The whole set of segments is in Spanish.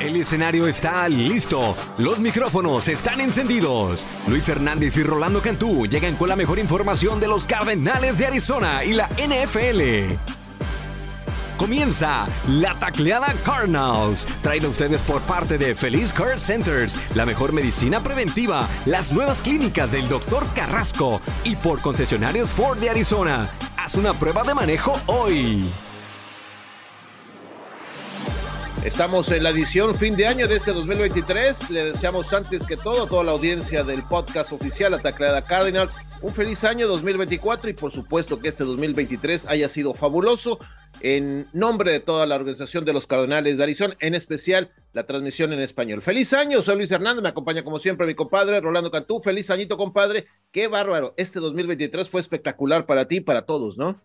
El escenario está listo, los micrófonos están encendidos. Luis Fernández y Rolando Cantú llegan con la mejor información de los Cardenales de Arizona y la NFL. Comienza la tacleada Cardinals, traída a ustedes por parte de Feliz Care Centers, la mejor medicina preventiva, las nuevas clínicas del Dr. Carrasco y por concesionarios Ford de Arizona. Haz una prueba de manejo hoy. Estamos en la edición fin de año de este 2023. Le deseamos antes que todo a toda la audiencia del podcast oficial Atacleada Cardinals un feliz año 2024 y por supuesto que este 2023 haya sido fabuloso. En nombre de toda la organización de los Cardenales de Arizona, en especial la transmisión en español. Feliz año, soy Luis Hernández, me acompaña como siempre mi compadre Rolando Cantú. Feliz añito, compadre. Qué bárbaro. Este 2023 fue espectacular para ti y para todos, ¿no?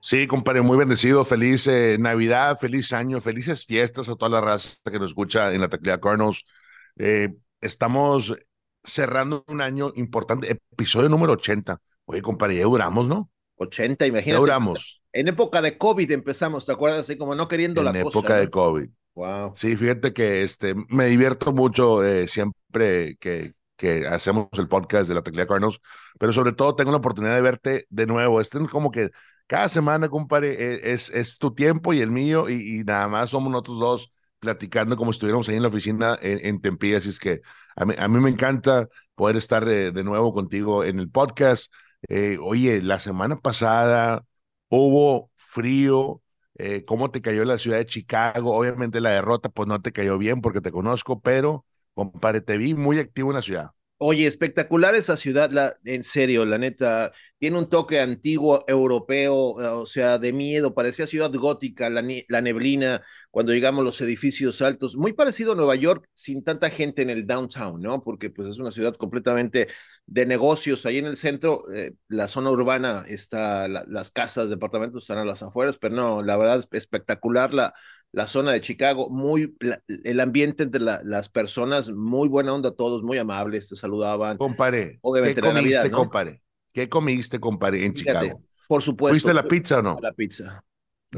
Sí, compadre, muy bendecido. Feliz eh, Navidad, feliz año, felices fiestas a toda la raza que nos escucha en la Teclea. Eh, estamos cerrando un año importante, episodio número 80. Oye, compadre, ya duramos, ¿no? 80, imagínate. Ya duramos. En época de COVID empezamos, ¿te acuerdas? Así como no queriendo la cosa. En época de COVID. Wow. Sí, fíjate que este, me divierto mucho eh, siempre que, que hacemos el podcast de la Teclea Cardinals, pero sobre todo tengo la oportunidad de verte de nuevo. Este es como que cada semana, compadre, e, es, es tu tiempo y el mío, y, nada más somos nosotros dos platicando como si estuviéramos ahí en la oficina en, en. Así es que a mí, a mí, me encanta poder estar de, nuevo contigo en el podcast. Eh, oye, la semana pasada hubo frío. Eh, ¿Cómo te cayó la ciudad de Chicago? Obviamente la derrota, pues no te cayó bien porque te conozco, pero, compadre, te vi muy activo en la ciudad. Oye, espectacular esa ciudad, la, en serio, la neta, tiene un toque antiguo, europeo, o sea, de miedo, parecía ciudad gótica, la, la, neblina, cuando llegamos los edificios altos, muy parecido a Nueva York, sin tanta gente en el downtown, ¿no? Porque pues es una ciudad completamente de negocios, ahí en el centro, eh, la zona urbana está, las casas, departamentos están a las afueras, pero no, la verdad, espectacular la, la zona de Chicago, muy el ambiente entre las personas, muy buena onda todos, muy amables, te saludaban. Compare, ¿qué comiste, compare? ¿Qué comiste, compare, en Chicago? Por supuesto. ¿Fuiste a la pizza o no? A la pizza.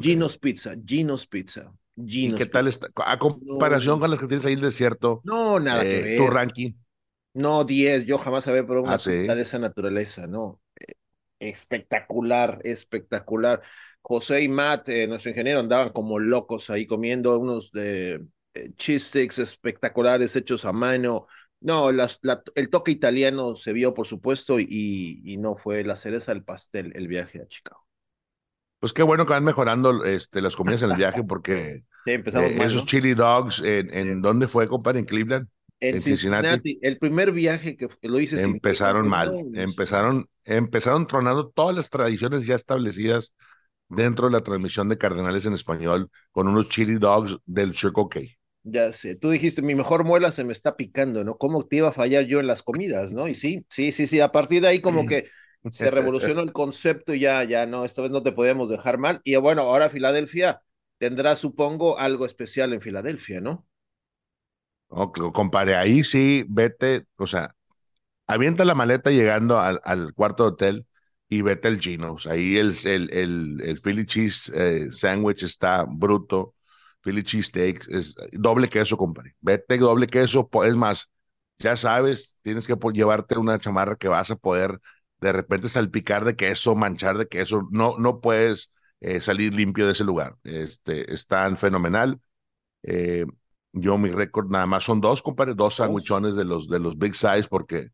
Gino's Pizza, Gino's Pizza. ¿Y qué tal está? A comparación con las que tienes ahí en el desierto. No, nada que eh, ver. Tu ranking. No, 10, yo jamás había probado una ah, de esa naturaleza, ¿no? Eh, espectacular, espectacular. José y Matt, eh, nuestro ingeniero, andaban como locos ahí comiendo unos de eh, cheese sticks espectaculares hechos a mano. No, el toque italiano se vio, por supuesto, y, y, no fue la cereza del pastel el viaje a Chicago. Pues qué bueno que van mejorando este, las comidas en el viaje, porque empezamos eh, esos chili dogs, ¿en, en dónde fue, compadre? ¿En Cleveland? En, Cincinnati. El primer viaje que lo hice. Empezaron mal, empezaron, empezaron tronando todas las tradiciones ya establecidas dentro de la transmisión de Cardenales en español con unos chili dogs del Circle K. Ya sé, tú dijiste, mi mejor muela se me está picando, ¿no? ¿Cómo te iba a fallar yo en las comidas, no? Y sí, sí, sí, sí, a partir de ahí como que se revolucionó el concepto y ya, ya, no, esta vez no te podíamos dejar mal. Y bueno, ahora Filadelfia tendrá, supongo, algo especial en Filadelfia, ¿no? Ok, compare, ahí sí, vete, o sea, avienta la maleta llegando al, al cuarto hotel y vete el Gino's. Ahí el, el, el, el Philly Cheese eh, Sandwich está bruto. Philly Cheese Steak es doble queso, compadre. Vete doble queso. Es más, ya sabes, tienes que llevarte una chamarra que vas a poder de repente salpicar de queso, manchar de queso. No, no puedes eh, salir limpio de ese lugar. Este, están fenomenal. Eh, yo mi récord nada más son dos, compadre, dos sandwichones de los, de los big size porque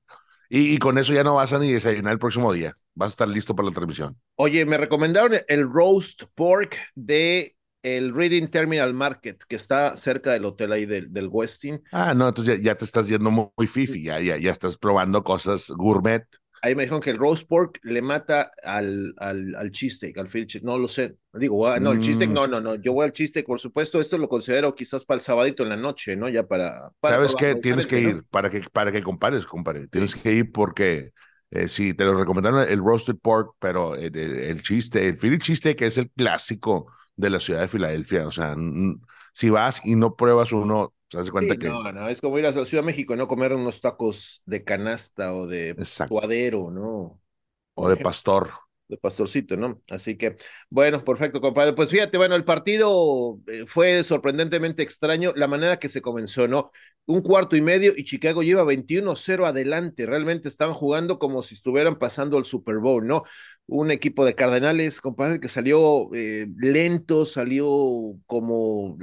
y, con eso ya no vas a ni desayunar el próximo día. Vas a estar listo para la transmisión. Oye, me recomendaron el roast pork de el Reading Terminal Market, que está cerca del hotel ahí del, del Westin. Ah, no, entonces ya, te estás yendo muy, fifi, ya, ya, ya estás probando cosas gourmet. Ahí me dijeron que el roast pork le mata al, al, al cheesesteak, al Philly No lo sé. Digo, no, el cheesesteak, mm. no, no, no. Yo voy al cheesesteak, por supuesto. Esto lo considero quizás para el sabadito en la noche, ¿no? Ya para. ¿Sabes qué? Tienes que ir para que, para que compares, compadre. Tienes que ir porque eh, sí, te lo recomendaron el roasted pork, pero el, el, chiste, el Philly cheesesteak es el clásico de la ciudad de Filadelfia. O sea, si vas y no pruebas uno, ¿Se cuenta que... No, no, es como ir a la Ciudad de México, ¿no? Comer unos tacos de canasta o de cuadero, ¿no? O de pastor. De Pastorcito, ¿no? Así que, bueno, perfecto, compadre. Pues fíjate, bueno, el partido eh, fue sorprendentemente extraño la manera que se comenzó, ¿no? Un cuarto y medio y Chicago lleva 21-0 adelante. Realmente estaban jugando como si estuvieran pasando el Super Bowl, ¿no? Un equipo de Cardenales, compadre, que salió eh, lento, salió como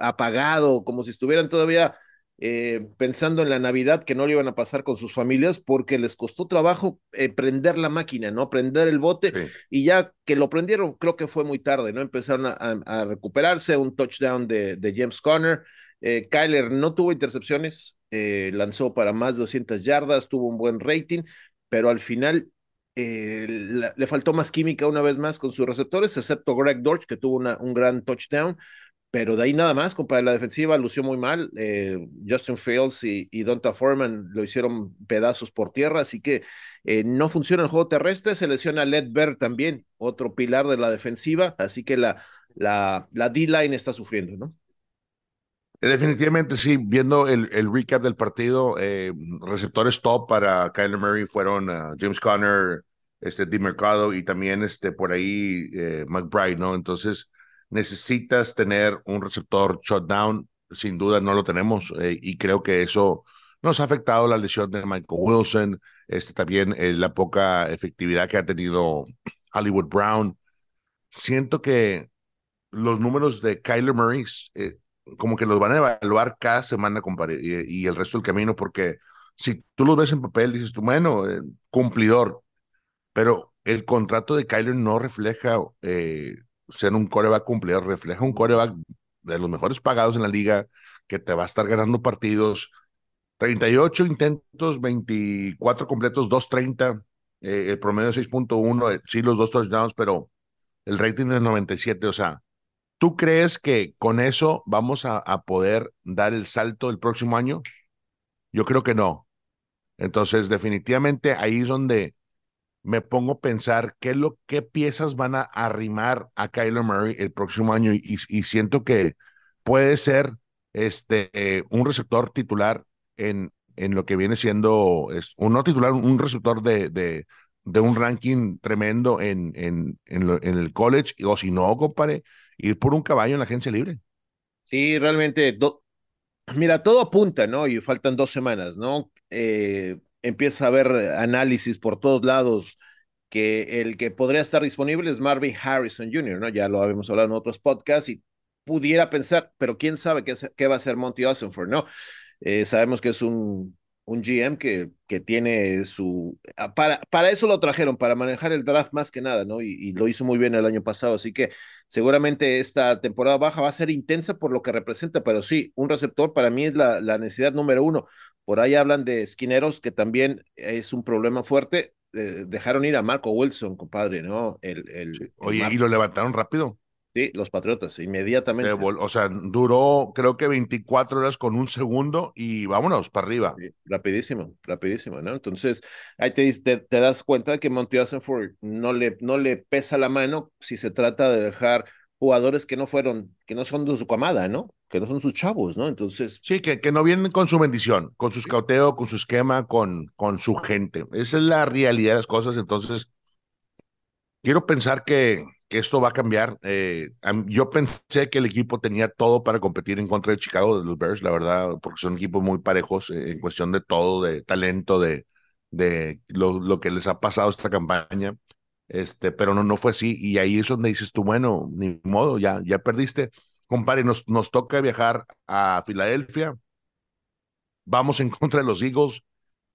apagado, como si estuvieran todavía eh, pensando en la Navidad que no le iban a pasar con sus familias porque les costó trabajo eh, prender la máquina, ¿no? Prender el bote y ya que lo prendieron, creo que fue muy tarde, ¿no? Empezaron a, recuperarse, un touchdown de, de James Conner. Eh, Kyler no tuvo intercepciones, lanzó para más de 200 yardas, tuvo un buen rating, pero al final le faltó más química una vez más con sus receptores, excepto Greg Dortch, que tuvo una, un gran touchdown pero de ahí nada más, compadre, la defensiva lució muy mal. Eh, Justin Fields y, y, Donta Foreman lo hicieron pedazos por tierra, así que eh, no funciona el juego terrestre. Se lesiona Led Bear también, otro pilar de la defensiva, así que la, la, la D-line está sufriendo, ¿no? Definitivamente sí, viendo el, el recap del partido, eh, receptores top para Kyler Murray fueron uh, James Conner, este, Mercado y también este, por ahí McBride, ¿no? Entonces, necesitas tener un receptor shutdown, sin duda no lo tenemos eh, y creo que eso nos ha afectado la lesión de Michael Wilson, este, también eh, la poca efectividad que ha tenido Hollywood Brown. Siento que los números de Kyler Murray eh, como que los van a evaluar cada semana y, y, el resto del camino, porque si tú los ves en papel, dices tú, bueno, cumplidor, pero el contrato de Kyler no refleja ser un coreback cumplidor, refleja un coreback de los mejores pagados en la liga, que te va a estar ganando partidos. 38 intentos, 24 completos, 2.30, eh, el promedio de 6.1, eh, sí los dos touchdowns, pero el rating es 97, o sea, ¿tú crees que con eso vamos a, a poder dar el salto el próximo año? Yo creo que no. Entonces, definitivamente ahí es donde me pongo a pensar qué, lo, qué piezas van a arrimar a Kyler Murray el próximo año y, y siento que puede ser este, eh, un receptor titular en, en lo que viene siendo, es, un no titular, un receptor de, de, de un ranking tremendo en, en, en, el college, o si no, compadre, ir por un caballo en la agencia libre. Sí, realmente, mira, todo apunta, ¿no? Y faltan dos semanas, ¿no? Eh, empieza a haber análisis por todos lados que el que podría estar disponible es Marvin Harrison Jr., ¿no? Ya lo habíamos hablado en otros podcasts y pudiera pensar, pero quién sabe qué, qué va a hacer Monty Ossenford, ¿no? Eh, sabemos que es un un GM que, que tiene su... Ah, para, para eso lo trajeron, para manejar el draft más que nada, ¿no? Y, lo hizo muy bien el año pasado, así que seguramente esta temporada baja va a ser intensa por lo que representa, pero sí, un receptor para mí es la, la necesidad número uno. Por ahí hablan de esquineros, que también es un problema fuerte. Eh, dejaron ir a Marco Wilson, compadre, ¿no? El, el, Oye, ¿y lo levantaron rápido? Sí, los Patriotas, inmediatamente. o sea, duró creo que 24 horas con un segundo y vámonos para arriba. rapidísimo, rapidísimo, ¿no? Entonces, ahí te, te, te das cuenta de que Monty no le, no le pesa la mano si se trata de dejar jugadores que no fueron, que no son de su camada, ¿no? Que no son sus chavos, ¿no? Entonces. Sí, que, que no vienen con su bendición, con su escauteo, con su esquema, con, con su gente. Esa es la realidad de las cosas. Entonces, quiero pensar que que esto va a cambiar. Eh, yo pensé que el equipo tenía todo para competir en contra de Chicago, de los Bears, la verdad, porque son equipos muy parejos eh, en cuestión de todo, de talento, de, de lo, lo, que les ha pasado esta campaña. Este, pero no, no fue así. Y ahí es donde dices tú, bueno, ni modo, ya, ya perdiste. Compadre, nos, toca viajar a Filadelfia. Vamos en contra de los Eagles.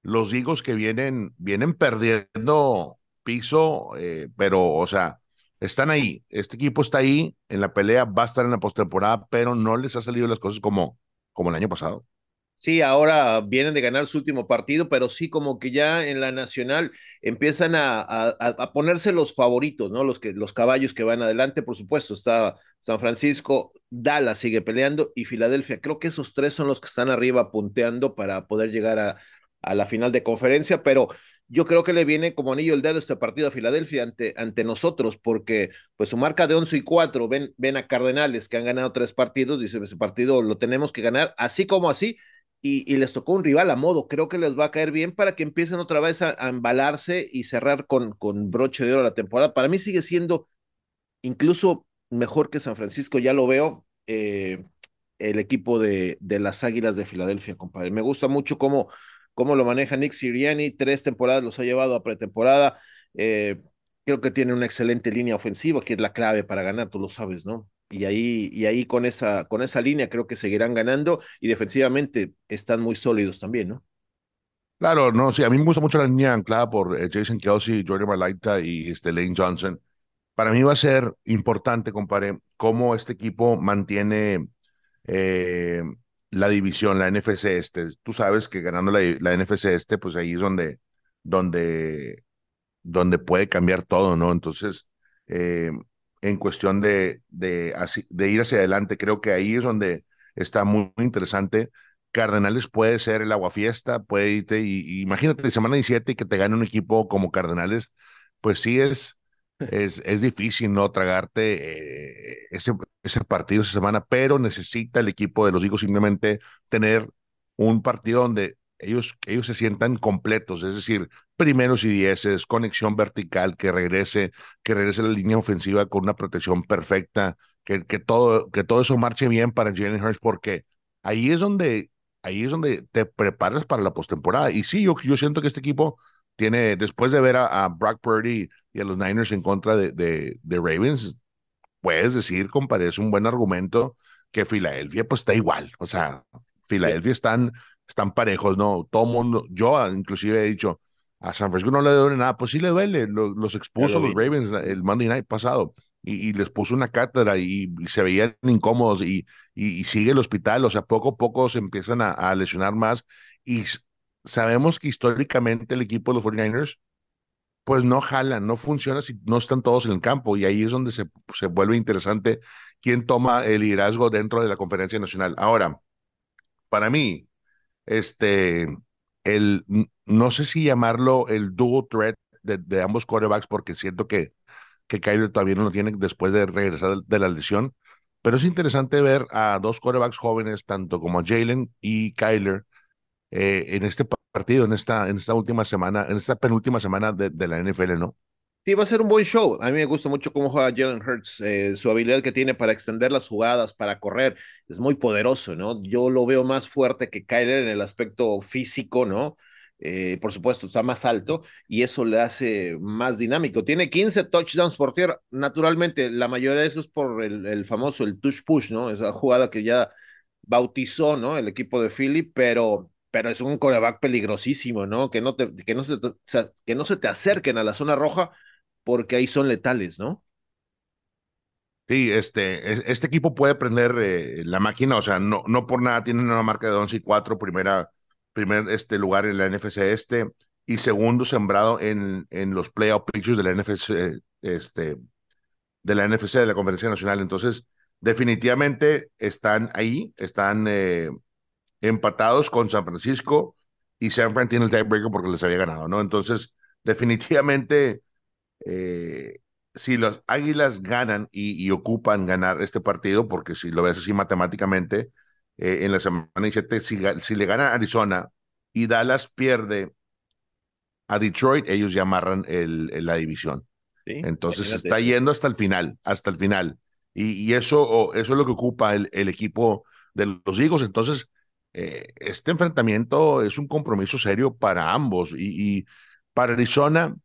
Los Eagles que vienen, vienen perdiendo piso, eh, pero, o sea, están ahí. Este equipo está ahí en la pelea, va a estar en la postemporada, pero no les ha salido las cosas como, como el año pasado. Sí, ahora vienen de ganar su último partido, pero sí como que ya en la nacional empiezan a, a, ponerse los favoritos, ¿no? Los, que, los caballos que van adelante, por supuesto, está San Francisco, Dallas sigue peleando y Filadelfia. Creo que esos tres son los que están arriba punteando para poder llegar a, a la final de conferencia, pero yo creo que le viene como anillo el dedo este partido a Filadelfia ante, ante nosotros, porque pues su marca de 11 y 4, ven, ven a Cardenales que han ganado tres partidos, dice, ese partido lo tenemos que ganar, así como así, y, les tocó un rival a modo. Creo que les va a caer bien para que empiecen otra vez a, embalarse y cerrar con, con broche de oro la temporada. Para mí sigue siendo incluso mejor que San Francisco, ya lo veo. Eh, el equipo de, de las Águilas de Filadelfia, compadre. Me gusta mucho cómo, cómo lo maneja Nick Siriani. Tres temporadas los ha llevado a pretemporada. Eh, creo que tiene una excelente línea ofensiva, que es la clave para ganar, tú lo sabes, ¿no? Y ahí, y ahí con, esa, con esa línea creo que seguirán ganando y defensivamente están muy sólidos también, ¿no? Claro, no, sí, a mí me gusta mucho la línea anclada por eh, Jason Kelsey, Jordan Malaita y este, Lane Johnson. Para mí va a ser importante, compadre, cómo este equipo mantiene eh, la división, la NFC este. Tú sabes que ganando la, la NFC este, pues ahí es donde, donde, donde puede cambiar todo, ¿no? Entonces, eh, en cuestión de, de, ir hacia adelante. Creo que ahí es donde está muy, interesante. Cardenales puede ser el aguafiesta, puede irte, y, imagínate, semana 17 y que te gane un equipo como Cardenales, pues sí es, es, es difícil no tragarte eh, ese, ese partido esa semana, pero necesita el equipo de los hijos simplemente tener un partido donde ellos, ellos se sientan completos, es decir, primeros y dieces, conexión vertical, que regrese, que regrese la línea ofensiva con una protección perfecta, que, que, todo, que todo eso marche bien para Jalen Hurts, porque ahí es donde, ahí es donde te preparas para la postemporada. Y sí, yo, yo siento que este equipo tiene, después de ver a, Brock Purdy y a los Niners en contra de, de, de Ravens, puedes decir, compadre, es un buen argumento que Filadelfia pues está igual. O sea, Filadelfia están están parejos, ¿no? Todo mundo, yo inclusive he dicho, a San Francisco no le duele nada, pues sí le duele, los, expuso los Ravens el Monday Night pasado y, les puso una cátedra y, se veían incómodos y, y, sigue el hospital, o sea, poco a poco se empiezan a, lesionar más y sabemos que históricamente el equipo de los 49ers pues no jalan, no funciona si no están todos en el campo y ahí es donde se, se vuelve interesante quién toma el liderazgo dentro de la conferencia nacional. Ahora, para mí, este, el, no sé si llamarlo el dual threat de, ambos quarterbacks, porque siento que, que Kyler todavía no lo tiene después de regresar de, la lesión, pero es interesante ver a dos quarterbacks jóvenes, tanto como Jalen y Kyler, eh, en este partido, en esta, en esta última semana, en esta penúltima semana de, de la NFL, ¿no? Sí, va a ser un buen show. A mí me gusta mucho cómo juega Jalen Hurts, eh, su habilidad que tiene para extender las jugadas, para correr, es muy poderoso, ¿no? Yo lo veo más fuerte que Kyler en el aspecto físico, ¿no? Eh, por supuesto, está más alto y eso le hace más dinámico. Tiene 15 touchdowns por tierra. Naturalmente, la mayoría de eso es por el, famoso, el touch push, ¿no? Esa jugada que ya bautizó, ¿no? El equipo de Philly, pero pero es un coreback peligrosísimo, ¿no? Que no, te, que, no se que no se te acerquen a la zona roja porque ahí son letales, ¿no? Sí, este, este equipo puede prender eh, la máquina, o sea, no, no por nada tienen una marca de 11 y 4, primera, primer este, lugar en la NFC este y segundo sembrado en, en los playoff pictures de la NFC, este, de la NFC, de la Conferencia Nacional. Entonces, definitivamente están ahí, están eh, empatados con San Francisco y San Francisco tiene el tiebreaker porque les había ganado, ¿no? Entonces, definitivamente eh, si los Águilas ganan y, ocupan ganar este partido, porque si lo ves así matemáticamente, eh, en la semana 17, si, si le gana Arizona y Dallas pierde a Detroit, ellos ya amarran el, la división. Entonces está yendo hasta el final, hasta el final. Y, eso, eso es lo que ocupa el, el equipo de los hijos. Entonces, eh, este enfrentamiento es un compromiso serio para ambos. Y, y para Arizona,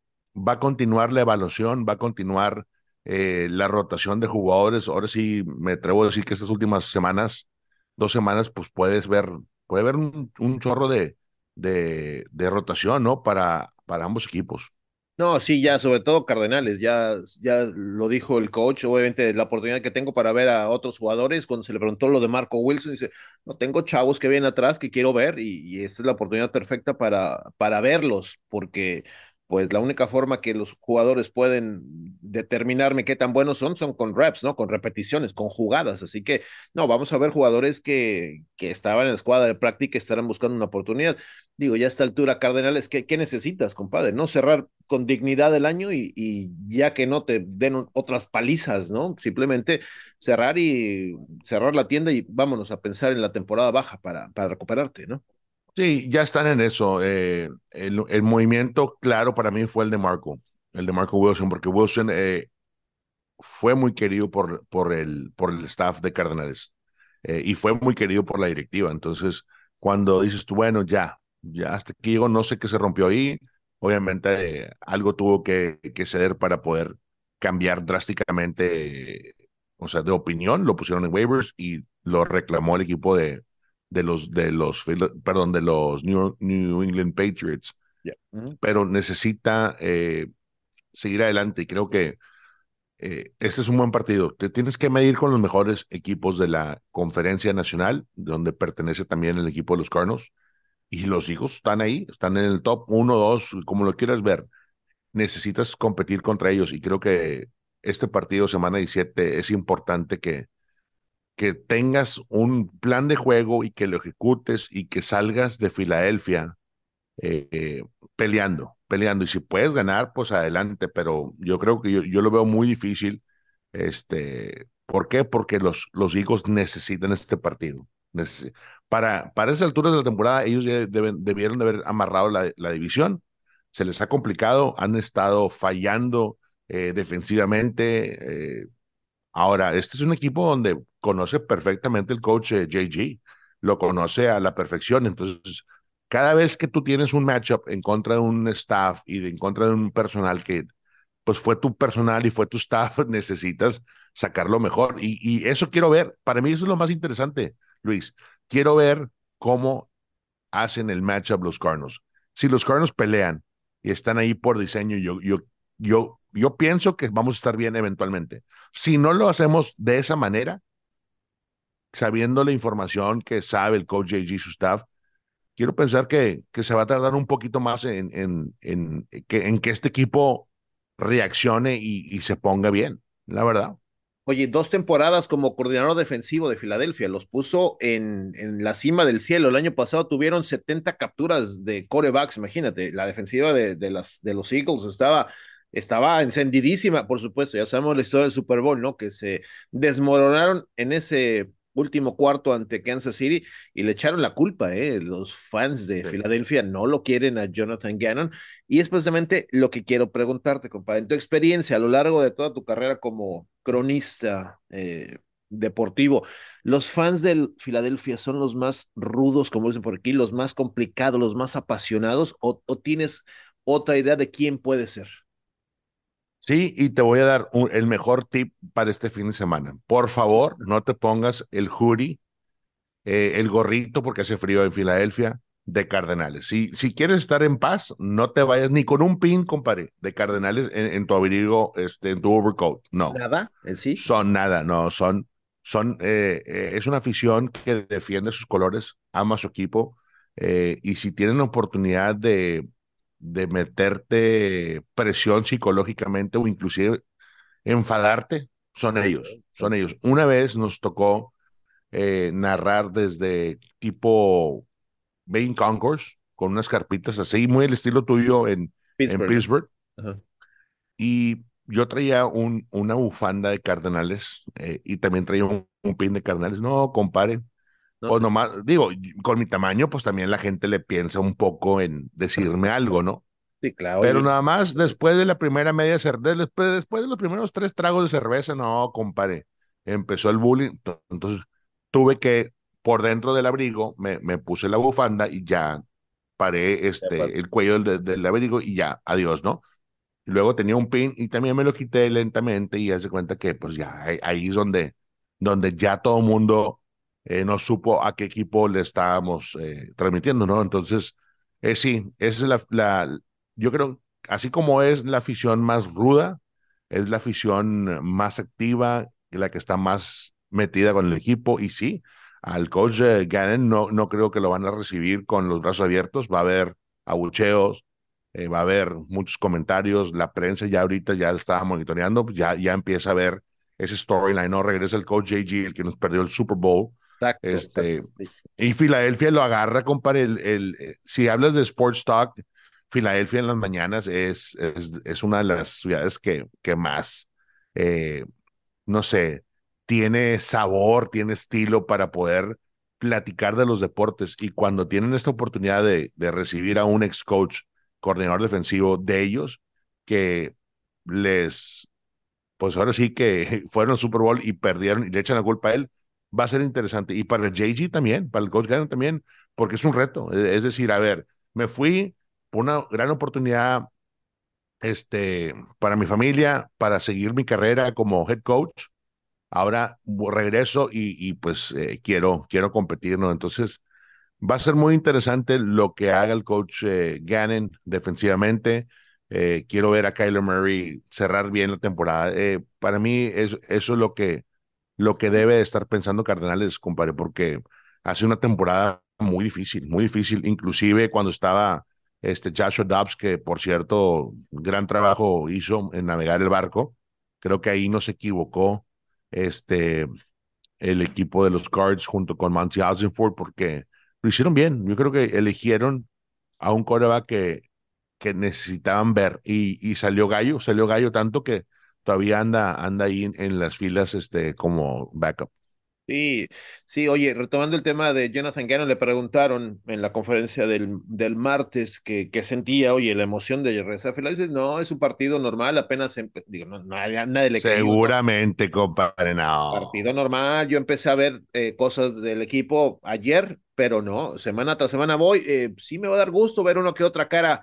va a continuar la evaluación, va a continuar eh, la rotación de jugadores. Ahora sí me atrevo a decir que estas últimas semanas, dos semanas, pues puedes ver, puede haber un, chorro de, de, de, rotación, ¿no? Para, para ambos equipos. No, sí, ya, sobre todo Cardenales, ya, ya lo dijo el coach, obviamente la oportunidad que tengo para ver a otros jugadores, cuando se le preguntó lo de Marco Wilson, dice, no, tengo chavos que vienen atrás que quiero ver y, y esta es la oportunidad perfecta para, para verlos, porque pues la única forma que los jugadores pueden determinarme qué tan buenos son son con reps, ¿no? Con repeticiones, con jugadas. Así que, no, vamos a ver jugadores que, que estaban en la escuadra de práctica y estarán buscando una oportunidad. Digo, ya a esta altura, Cardenales, ¿qué, qué necesitas, compadre? No cerrar con dignidad el año y, y ya que no te den otras palizas, ¿no? Simplemente cerrar y cerrar la tienda y vámonos a pensar en la temporada baja para, para recuperarte, ¿no? Sí, ya están en eso. Eh, el, movimiento claro para mí fue el de Marco, el de Marco Wilson, porque Wilson eh, fue muy querido por, por, el, por el staff de Cardenales eh, y fue muy querido por la directiva. Entonces, cuando dices tú, bueno, ya, ya hasta aquí llegó, no sé qué se rompió ahí, obviamente algo tuvo que, que, ceder para poder cambiar drásticamente, o sea, de opinión, lo pusieron en waivers y lo reclamó el equipo de, de los de los perdón de los New, New England Patriots. Yeah. mm -hmm. pero necesita eh, seguir adelante. Y creo que eh, este es un buen partido. Te tienes que medir con los mejores equipos de la conferencia nacional donde pertenece también el equipo de los Cardinals. Y los hijos están ahí están en el top 1 2 como lo quieras ver. Necesitas competir contra ellos. Y creo que este partido semana 17 es importante que que tengas un plan de juego y que lo ejecutes y que salgas de Filadelfia eh, peleando, peleando. Y si puedes ganar, pues adelante, pero yo creo que yo, yo lo veo muy difícil. Este, ¿Por qué? Porque los, los Eagles necesitan este partido. Para, para esas alturas de la temporada, ellos ya deben, debieron de haber amarrado la, la, división. Se les ha complicado, han estado fallando eh, defensivamente. Eh, ahora, este es un equipo donde conoce perfectamente el coach eh, JG, lo conoce a la perfección. Entonces, cada vez que tú tienes un matchup en contra de un staff y de, en contra de un personal que pues fue tu personal y fue tu staff, necesitas sacarlo mejor. Y, y eso quiero ver. Para mí eso es lo más interesante, Luis. Quiero ver cómo hacen el matchup los Cardinals. Si los Cardinals pelean y están ahí por diseño, yo, yo, yo, yo pienso que vamos a estar bien eventualmente. Si no lo hacemos de esa manera, sabiendo la información que sabe el coach JG, su staff, quiero pensar que, que se va a tardar un poquito más en, en, en, que, en que este equipo reaccione y, y, se ponga bien, la verdad. Oye, dos temporadas como coordinador defensivo de Filadelfia, los puso en, en la cima del cielo. El año pasado tuvieron 70 capturas de corebacks, imagínate, la defensiva de, de, las, de los Eagles estaba estaba encendidísima, por supuesto, ya sabemos la historia del Super Bowl, ¿no? Que se desmoronaron en ese último cuarto ante Kansas City y le echaron la culpa, ¿eh? Los fans de sí. Filadelfia no lo quieren a Jonathan Gannon y es precisamente lo que quiero preguntarte, compadre. En tu experiencia a lo largo de toda tu carrera como cronista eh, deportivo, ¿los fans de Filadelfia son los más rudos, como dicen por aquí, los más complicados, los más apasionados o, o tienes otra idea de quién puede ser? Sí, y te voy a dar un, el mejor tip para este fin de semana. Por favor, no te pongas el hoodie, eh, el gorrito, porque hace frío en Filadelfia, de Cardenales. Si, si quieres estar en paz, no te vayas ni con un pin, compadre, de Cardenales en, en tu abrigo, este, en tu overcoat. No. ¿Nada? ¿En sí? Son nada, no, son, son, eh, eh, es una afición que defiende sus colores, ama a su equipo, y si tienen oportunidad de de meterte presión psicológicamente o inclusive enfadarte, son ellos, son ellos. Una vez nos tocó eh, narrar desde tipo Main Concourse con unas carpitas así, muy el estilo tuyo en Pittsburgh. En Pittsburgh. Y yo traía un, una bufanda de cardenales eh, y también traía un, un, pin de cardenales. No, compare. No, pues nomás, digo, con mi tamaño, pues también la gente le piensa un poco en decirme algo, ¿no? Sí, claro. Pero nada más después de la primera media cerveza, después, después de los primeros tres tragos de cerveza, no, compadre, empezó el bullying. Entonces tuve que, por dentro del abrigo, me, me puse la bufanda y ya paré este, el cuello del, del, abrigo y ya, adiós, ¿no? Y luego tenía un pin y también me lo quité lentamente y ya se cuenta que pues ya ahí es donde, donde ya todo mundo eh, no supo a qué equipo le estábamos eh, transmitiendo, ¿no? Entonces, eh, sí, esa es la, la, yo creo, así como es la afición más ruda, es la afición más activa, la que está más metida con el equipo, y sí, al coach eh, Gannon no, no creo que lo van a recibir con los brazos abiertos, va a haber abucheos, va a haber muchos comentarios, la prensa ya ahorita ya estaba monitoreando, ya, ya empieza a ver ese storyline, ¿no? Regresa el coach JG, el que nos perdió el Super Bowl. Exacto. Este, Y Filadelfia lo agarra, compadre. El, el, eh, si hablas de Sports Talk, Filadelfia en las mañanas es, es, es una de las ciudades que, que más, eh, no sé, tiene sabor, tiene estilo para poder platicar de los deportes. Y cuando tienen esta oportunidad de, de recibir a un ex coach, coordinador defensivo de ellos, que les, pues ahora sí que fueron al Super Bowl y perdieron y le echan la culpa a él, va a ser interesante. Y para el JG también, para el coach Gannon también, porque es un reto. Es decir, a ver, me fui por una gran oportunidad este, para mi familia, para seguir mi carrera como head coach. Ahora regreso y, y pues eh, quiero, quiero competir, ¿no? Entonces, va a ser muy interesante lo que haga el coach eh, Gannon defensivamente. Eh, quiero ver a Kyler Murray cerrar bien la temporada. Eh, para mí, es, eso es lo que, lo que debe estar pensando Cardenales, compadre, porque hace una temporada muy difícil, muy difícil, inclusive cuando estaba este Joshua Dobbs, que por cierto, gran trabajo hizo en navegar el barco. Creo que ahí no se equivocó este, el equipo de los Cards junto con Monty Ford porque lo hicieron bien. Yo creo que eligieron a un coreback que, que necesitaban ver y, y salió gallo, salió gallo tanto que todavía anda, anda ahí en, en las filas este, como backup. Sí, sí, oye, retomando el tema de Jonathan Gannon, le preguntaron en la conferencia del, del martes que, que sentía, oye, la emoción de regresar a Filadelfia. No, es un partido normal, apenas, digo, no, nadie, nadie le Seguramente, compadre, no. Partido normal, yo empecé a ver eh, cosas del equipo ayer, pero no, semana tras semana voy, eh, sí me va a dar gusto ver uno que otra cara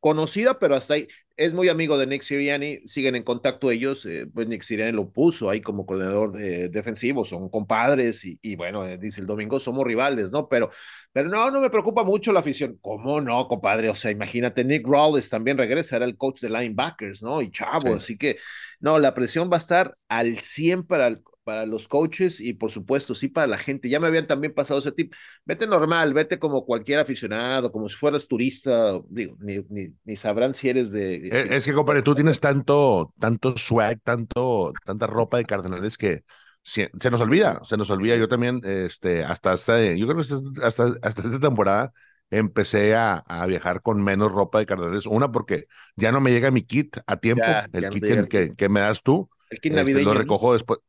conocida, pero hasta ahí es muy amigo de Nick Siriani, siguen en contacto ellos, eh, pues Nick Siriani lo puso ahí como coordinador de, defensivo, son compadres y, y bueno, eh, dice el domingo somos rivales, ¿no? Pero, pero no, no me preocupa mucho la afición. ¿Cómo no, compadre? O sea, imagínate, Nick Rawlins también regresa, era el coach de linebackers, ¿no? Y chavo, sí. así que no, la presión va a estar al 100 para el, para los coaches y por supuesto sí para la gente. Ya me habían también pasado ese tip. Vete normal, vete como cualquier aficionado, como si fueras turista, digo, ni, ni, ni sabrán si eres de... Es, es que, compadre, tú tienes tanto, tanto swag, tanto, tanta ropa de cardenales que se, se nos olvida, se nos olvida. Yo también, este, hasta, hasta yo creo que hasta, hasta esta temporada empecé a, a, viajar con menos ropa de cardenales. Una, porque ya no me llega mi kit a tiempo, ya, el ya kit no que, que, que, me das tú. El kit navideño. Este, lo recojo después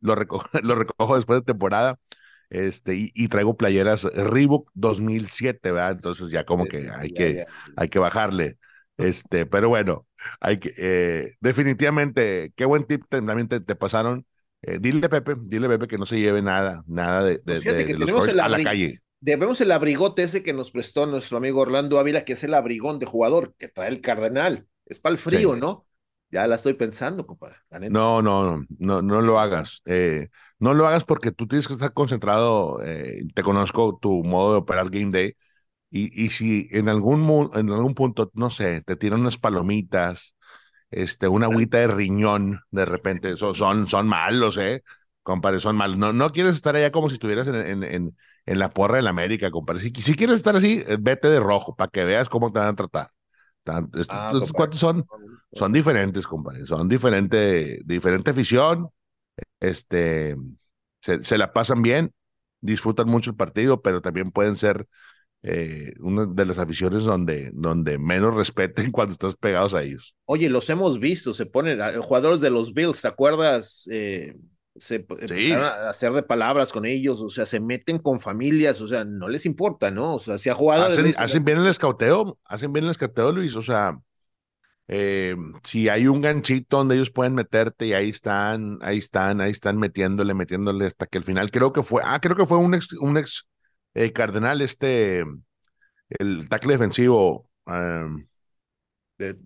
lo recojo, lo recojo después de temporada. Este, y, y, traigo playeras Reebok 2007, ¿verdad? Entonces ya como que hay que, hay que bajarle. Este, pero bueno, hay que, eh, definitivamente, qué buen tip también te, te pasaron. Eh, dile Pepe, dile Pepe que no se lleve nada, nada de, de, de, de los el a la calle. Debemos el abrigote ese que nos prestó nuestro amigo Orlando Ávila, que es el abrigón de jugador que trae el Cardenal. Es para el frío, sí. ¿no? Ya la estoy pensando, compadre. No, no, no, no, no lo hagas. Eh, no lo hagas porque tú tienes que estar concentrado. Eh, te conozco tu modo de operar Game Day. Y, y si en algún, en algún punto, no sé, te tiran unas palomitas, este, una agüita de riñón, de repente, eso son, son malos, ¿eh? Compadre, son malos. No, no quieres estar allá como si estuvieras en, en, en, en la porra de la América, compadre. Si, si quieres estar así, eh, vete de rojo para que veas cómo te van a tratar. Estos, ah, estos cuantos son, son diferentes, compadre. Son diferente, diferente afición. Este, se, se, la pasan bien, disfrutan mucho el partido, pero también pueden ser eh, una de las aficiones donde, donde menos respeten cuando estás pegados a ellos. Oye, los hemos visto, se ponen jugadores de los Bills, ¿te acuerdas? Eh, se sí. a hacer de palabras con ellos, o sea, se meten con familias, o sea, no les importa, ¿no? O sea, si ha jugado. Hacen, hacen bien el escauteo, hacen bien el escauteo, Luis, o sea, eh, si hay un ganchito donde ellos pueden meterte y ahí están, ahí están, ahí están metiéndole, metiéndole hasta que el final, creo que fue, ah, creo que fue un ex, un ex eh, cardenal, este, el tackle defensivo, um, de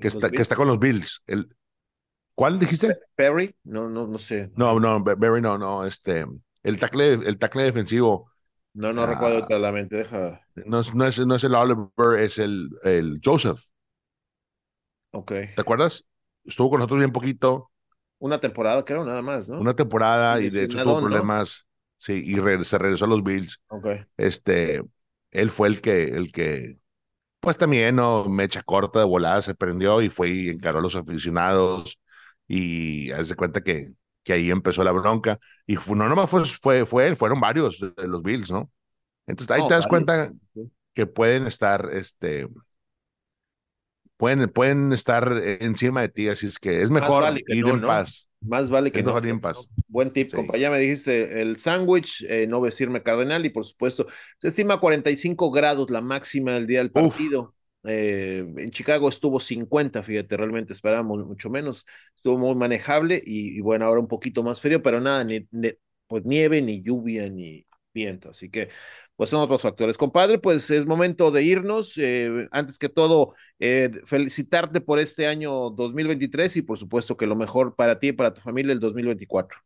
que, está, que está con los Bills, el, ¿Cuál dijiste? Perry, no, no, no sé. No, no, Perry no, no, este, el tackle, el tackle defensivo. No, no uh, recuerdo totalmente, deja. No, no, es, no es el Oliver, es el, el Joseph. Ok. ¿Te acuerdas? Estuvo con nosotros bien poquito. Una temporada, creo, nada más, ¿no? Una temporada y, y de hecho tuvo problemas. ¿no? Sí, y re, se regresó a los Bills. Ok. Este, él fue el que, el que pues también, ¿no? Mecha corta de volada se prendió y fue y encaró a los aficionados y hace cuenta que, que ahí empezó la bronca. Y no nomás fue, fue, fue él, fueron varios de los Bills, ¿no? Entonces ahí te das cuenta que pueden estar, este, pueden, pueden estar encima de ti, así es que es mejor ir en paz. Más vale que no. Ir en paz. Buen tip, compa. Ya me dijiste el sándwich, eh, no vestirme cardenal y por supuesto, se estima 45 grados la máxima del día del partido. Eh, en Chicago estuvo 50, fíjate, realmente esperábamos mucho menos. Estuvo muy manejable y, bueno, ahora un poquito más frío, pero nada, ni, pues nieve, ni lluvia, ni viento. Así que pues son otros factores. Compadre, pues es momento de irnos. Eh, antes que todo, eh, felicitarte por este año 2023 y por supuesto que lo mejor para ti y para tu familia el 2024.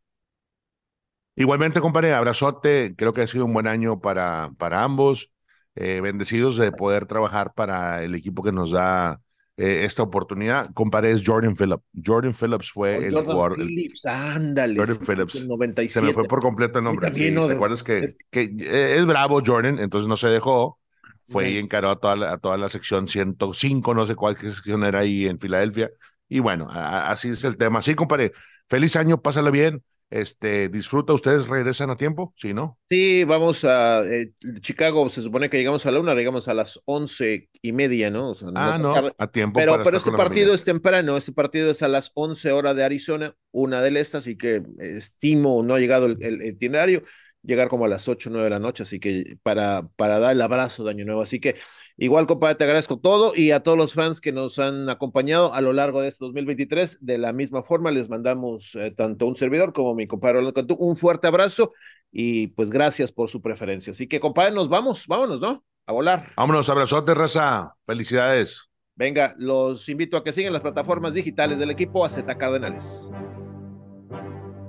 Igualmente, compadre, abrazote. Creo que ha sido un buen año para, para ambos. Eh, bendecidos de poder trabajar para el equipo que nos da eh, esta oportunidad. Compadre, es Jordan Phillips. Jordan Phillips fue oh, el Jordan jugador. Phillips, ándale. Jordan Phillips. 97. Se me fue por completo el nombre. ¿Te acuerdas que es... que eh, es bravo Jordan? Entonces no se dejó. Fue y encaró a toda, la, a toda la sección 105, no sé cuál sección era ahí en Filadelfia. Y bueno, así es el tema. Sí, compadre, feliz año, pásale bien. Este, disfruta, ¿ustedes regresan a tiempo? Sí, ¿no? Sí, vamos a eh, Chicago, se supone que llegamos a la una, llegamos a las once y media, ¿no? ah, no, a tiempo. Pero, pero este partido es temprano, este partido es a las once horas de Arizona, una del este, así que estimo, no ha llegado el, el itinerario, llegar como a las 8 o 9 de la noche, así que para, para dar el abrazo de Año Nuevo. Así que igual, compadre, te agradezco todo y a todos los fans que nos han acompañado a lo largo de este 2023. De la misma forma, les mandamos eh, tanto un servidor como mi compadre un fuerte abrazo y pues gracias por su preferencia. Así que, compadre, nos vamos, vámonos, ¿no? A volar. Vámonos, abrazote, raza. Felicidades. Venga, los invito a que sigan las plataformas digitales del equipo AZ Cardenales.